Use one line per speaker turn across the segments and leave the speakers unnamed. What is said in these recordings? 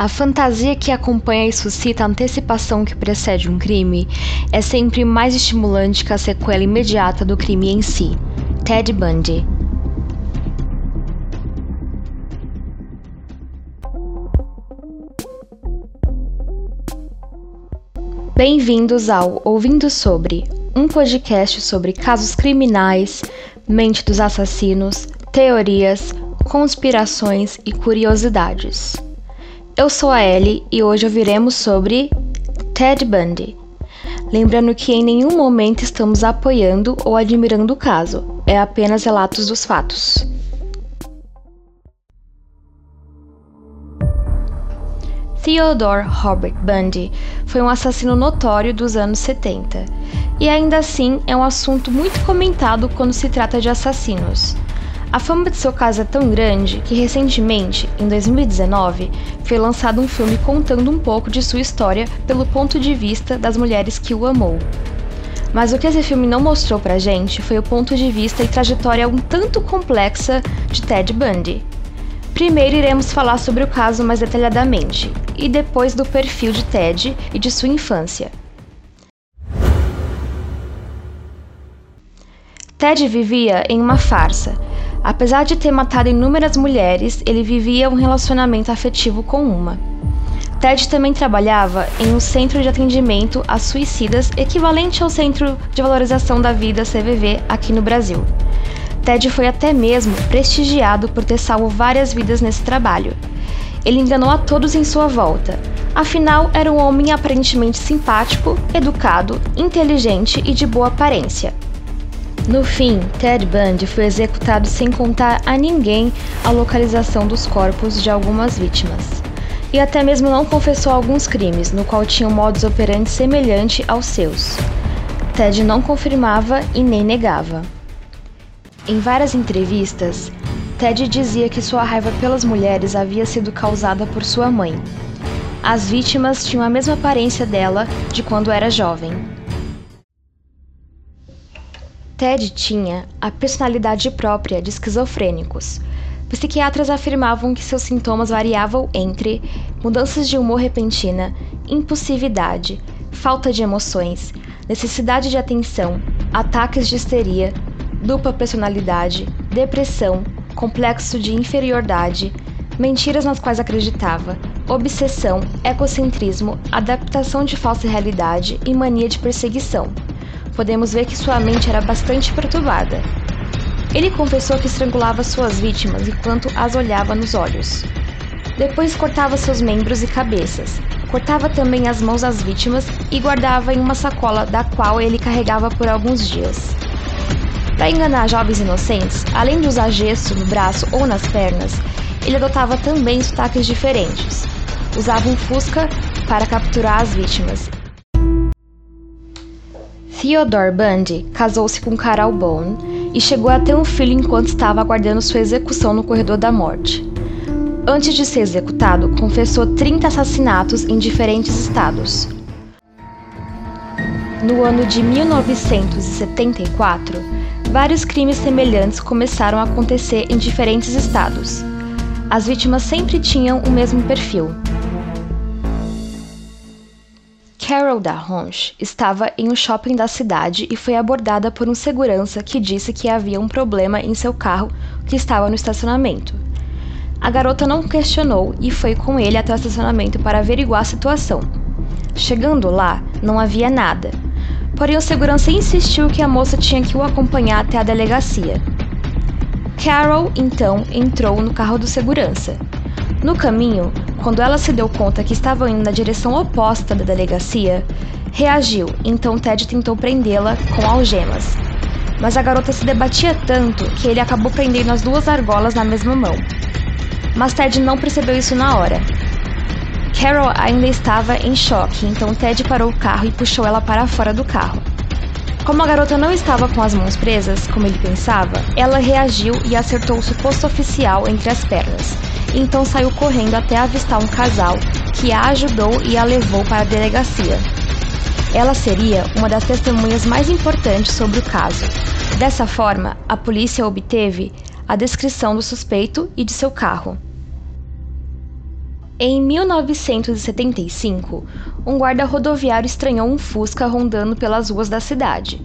A fantasia que acompanha e suscita a antecipação que precede um crime é sempre mais estimulante que a sequela imediata do crime em si. Ted Bundy. Bem-vindos ao Ouvindo Sobre, um podcast sobre casos criminais, mente dos assassinos, teorias, conspirações e curiosidades. Eu sou a Ellie e hoje ouviremos sobre Ted Bundy. Lembrando que em nenhum momento estamos apoiando ou admirando o caso, é apenas relatos dos fatos. Theodore Robert Bundy foi um assassino notório dos anos 70, e ainda assim é um assunto muito comentado quando se trata de assassinos. A fama de seu caso é tão grande que recentemente, em 2019, foi lançado um filme contando um pouco de sua história pelo ponto de vista das mulheres que o amou. Mas o que esse filme não mostrou pra gente foi o ponto de vista e trajetória um tanto complexa de Ted Bundy. Primeiro iremos falar sobre o caso mais detalhadamente, e depois do perfil de Ted e de sua infância. Ted vivia em uma farsa Apesar de ter matado inúmeras mulheres, ele vivia um relacionamento afetivo com uma. Ted também trabalhava em um centro de atendimento a suicidas equivalente ao Centro de Valorização da Vida CVV aqui no Brasil. Ted foi até mesmo prestigiado por ter salvo várias vidas nesse trabalho. Ele enganou a todos em sua volta. Afinal, era um homem aparentemente simpático, educado, inteligente e de boa aparência. No fim, Ted Bundy foi executado sem contar a ninguém a localização dos corpos de algumas vítimas. E até mesmo não confessou alguns crimes, no qual tinha modus operandi semelhante aos seus. Ted não confirmava e nem negava. Em várias entrevistas, Ted dizia que sua raiva pelas mulheres havia sido causada por sua mãe. As vítimas tinham a mesma aparência dela de quando era jovem. Ted tinha a personalidade própria de esquizofrênicos. Psiquiatras afirmavam que seus sintomas variavam entre mudanças de humor repentina, impulsividade, falta de emoções, necessidade de atenção, ataques de histeria, dupla personalidade, depressão, complexo de inferioridade, mentiras nas quais acreditava, obsessão, egocentrismo, adaptação de falsa realidade e mania de perseguição podemos ver que sua mente era bastante perturbada. Ele confessou que estrangulava suas vítimas enquanto as olhava nos olhos. Depois cortava seus membros e cabeças. Cortava também as mãos das vítimas e guardava em uma sacola da qual ele carregava por alguns dias. Para enganar jovens inocentes, além de usar gesso no braço ou nas pernas, ele adotava também sotaques diferentes. Usava um fusca para capturar as vítimas Theodore Bundy casou-se com Carol Bone e chegou a ter um filho enquanto estava aguardando sua execução no corredor da morte. Antes de ser executado, confessou 30 assassinatos em diferentes estados. No ano de 1974, vários crimes semelhantes começaram a acontecer em diferentes estados. As vítimas sempre tinham o mesmo perfil, Carol Darronche estava em um shopping da cidade e foi abordada por um segurança que disse que havia um problema em seu carro que estava no estacionamento. A garota não questionou e foi com ele até o estacionamento para averiguar a situação. Chegando lá, não havia nada. Porém, o segurança insistiu que a moça tinha que o acompanhar até a delegacia. Carol então entrou no carro do segurança. No caminho, quando ela se deu conta que estavam indo na direção oposta da delegacia, reagiu, então Ted tentou prendê-la com algemas. Mas a garota se debatia tanto que ele acabou prendendo as duas argolas na mesma mão. Mas Ted não percebeu isso na hora. Carol ainda estava em choque, então Ted parou o carro e puxou ela para fora do carro. Como a garota não estava com as mãos presas, como ele pensava, ela reagiu e acertou o suposto oficial entre as pernas então saiu correndo até avistar um casal que a ajudou e a levou para a delegacia. Ela seria uma das testemunhas mais importantes sobre o caso. Dessa forma, a polícia obteve a descrição do suspeito e de seu carro. Em 1975, um guarda rodoviário estranhou um Fusca rondando pelas ruas da cidade.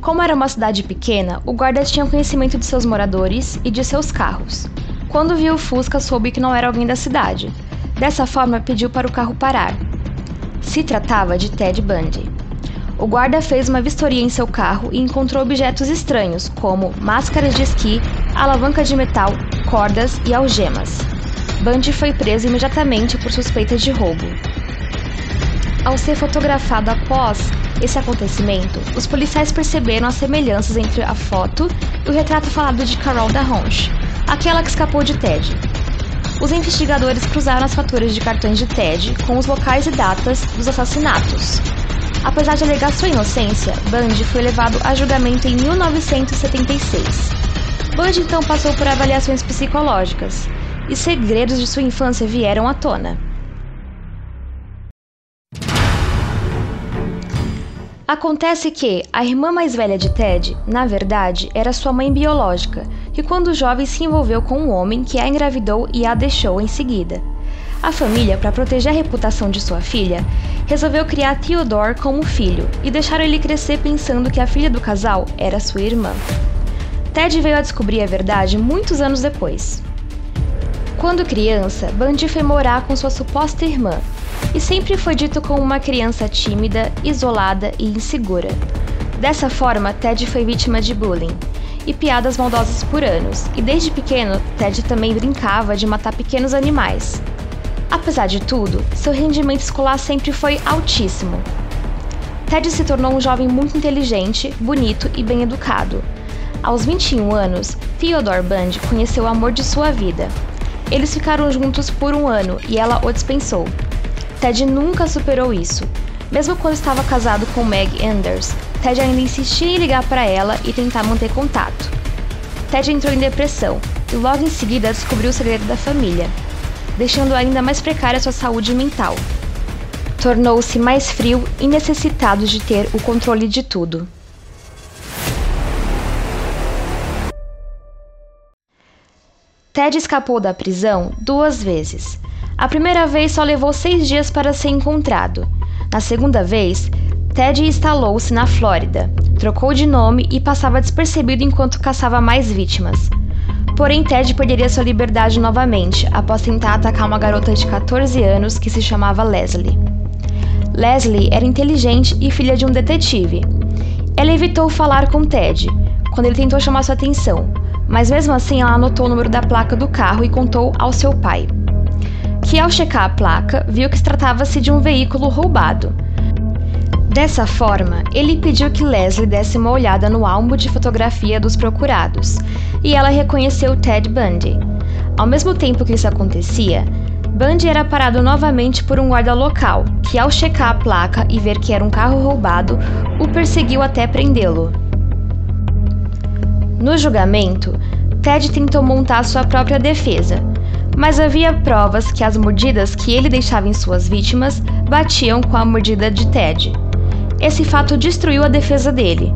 Como era uma cidade pequena, o guarda tinha conhecimento de seus moradores e de seus carros. Quando viu o Fusca, soube que não era alguém da cidade. Dessa forma, pediu para o carro parar. Se tratava de Ted Bundy. O guarda fez uma vistoria em seu carro e encontrou objetos estranhos, como máscaras de esqui, alavanca de metal, cordas e algemas. Bundy foi preso imediatamente por suspeita de roubo. Ao ser fotografado após esse acontecimento, os policiais perceberam as semelhanças entre a foto e o retrato falado de Carol da Ronche, aquela que escapou de Ted. Os investigadores cruzaram as faturas de cartões de Ted com os locais e datas dos assassinatos. Apesar de alegar sua inocência, Bundy foi levado a julgamento em 1976. Bundy então passou por avaliações psicológicas e segredos de sua infância vieram à tona. Acontece que a irmã mais velha de Ted, na verdade, era sua mãe biológica, que quando jovem se envolveu com um homem que a engravidou e a deixou em seguida. A família, para proteger a reputação de sua filha, resolveu criar Theodore como filho e deixaram ele crescer pensando que a filha do casal era sua irmã. Ted veio a descobrir a verdade muitos anos depois. Quando criança, Bundy foi morar com sua suposta irmã e sempre foi dito como uma criança tímida, isolada e insegura. Dessa forma, Ted foi vítima de bullying e piadas maldosas por anos, e desde pequeno, Ted também brincava de matar pequenos animais. Apesar de tudo, seu rendimento escolar sempre foi altíssimo. Ted se tornou um jovem muito inteligente, bonito e bem educado. Aos 21 anos, Theodore Bundy conheceu o amor de sua vida, eles ficaram juntos por um ano e ela o dispensou. Ted nunca superou isso. Mesmo quando estava casado com Meg Anders, Ted ainda insistia em ligar para ela e tentar manter contato. Ted entrou em depressão e logo em seguida descobriu o segredo da família, deixando ainda mais precária sua saúde mental. Tornou-se mais frio e necessitado de ter o controle de tudo. Ted escapou da prisão duas vezes. A primeira vez só levou seis dias para ser encontrado. Na segunda vez, Ted instalou-se na Flórida, trocou de nome e passava despercebido enquanto caçava mais vítimas. Porém, Ted perderia sua liberdade novamente após tentar atacar uma garota de 14 anos que se chamava Leslie. Leslie era inteligente e filha de um detetive. Ela evitou falar com Ted quando ele tentou chamar sua atenção, mas mesmo assim ela anotou o número da placa do carro e contou ao seu pai. Que ao checar a placa, viu que se tratava-se de um veículo roubado. Dessa forma, ele pediu que Leslie desse uma olhada no álbum de fotografia dos procurados, e ela reconheceu Ted Bundy. Ao mesmo tempo que isso acontecia, Bundy era parado novamente por um guarda local, que ao checar a placa e ver que era um carro roubado, o perseguiu até prendê-lo. No julgamento, Ted tentou montar sua própria defesa, mas havia provas que as mordidas que ele deixava em suas vítimas batiam com a mordida de Ted. Esse fato destruiu a defesa dele.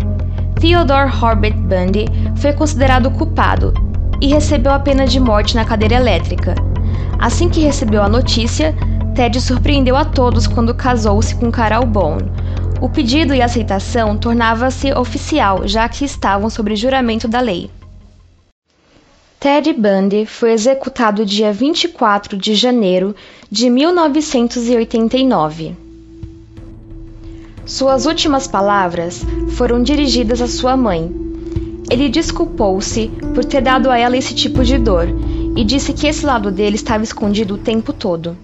Theodore Horbert Bundy foi considerado culpado e recebeu a pena de morte na cadeira elétrica. Assim que recebeu a notícia, Ted surpreendeu a todos quando casou-se com Carol Bone, o pedido e aceitação tornava-se oficial, já que estavam sob juramento da lei. Ted Bundy foi executado dia 24 de janeiro de 1989. Suas últimas palavras foram dirigidas à sua mãe. Ele desculpou-se por ter dado a ela esse tipo de dor e disse que esse lado dele estava escondido o tempo todo.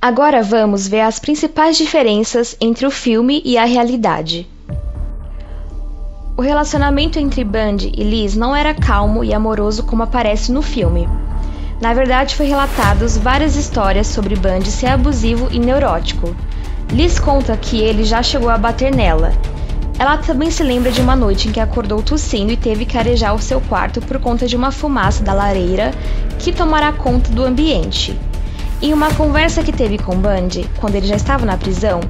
Agora vamos ver as principais diferenças entre o filme e a realidade. O relacionamento entre Bundy e Liz não era calmo e amoroso como aparece no filme. Na verdade, foi relatadas várias histórias sobre Bundy ser abusivo e neurótico. Liz conta que ele já chegou a bater nela. Ela também se lembra de uma noite em que acordou tossindo e teve que arejar o seu quarto por conta de uma fumaça da lareira que tomará conta do ambiente. Em uma conversa que teve com Bundy, quando ele já estava na prisão,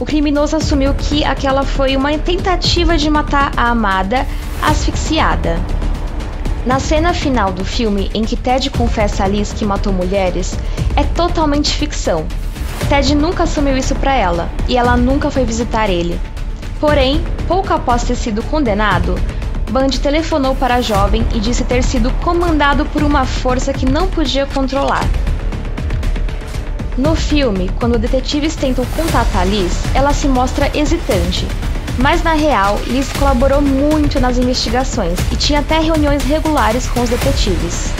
o criminoso assumiu que aquela foi uma tentativa de matar a amada asfixiada. Na cena final do filme, em que Ted confessa a Liz que matou mulheres, é totalmente ficção. Ted nunca assumiu isso para ela e ela nunca foi visitar ele. Porém, pouco após ter sido condenado, Bundy telefonou para a jovem e disse ter sido comandado por uma força que não podia controlar. No filme, quando detetives tentam contatar Liz, ela se mostra hesitante. Mas na real, Liz colaborou muito nas investigações e tinha até reuniões regulares com os detetives.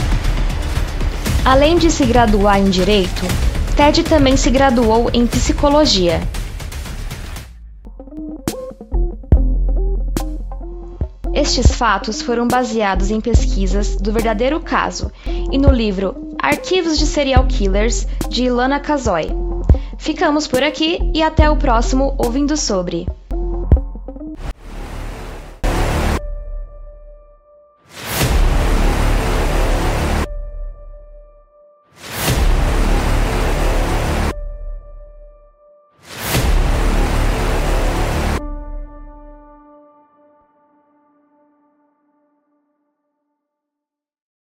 Além de se graduar em direito, Ted também se graduou em psicologia Estes fatos foram baseados em pesquisas do verdadeiro caso e no livro Arquivos de Serial Killers de Ilana Kazoy. Ficamos por aqui e até o próximo Ouvindo Sobre.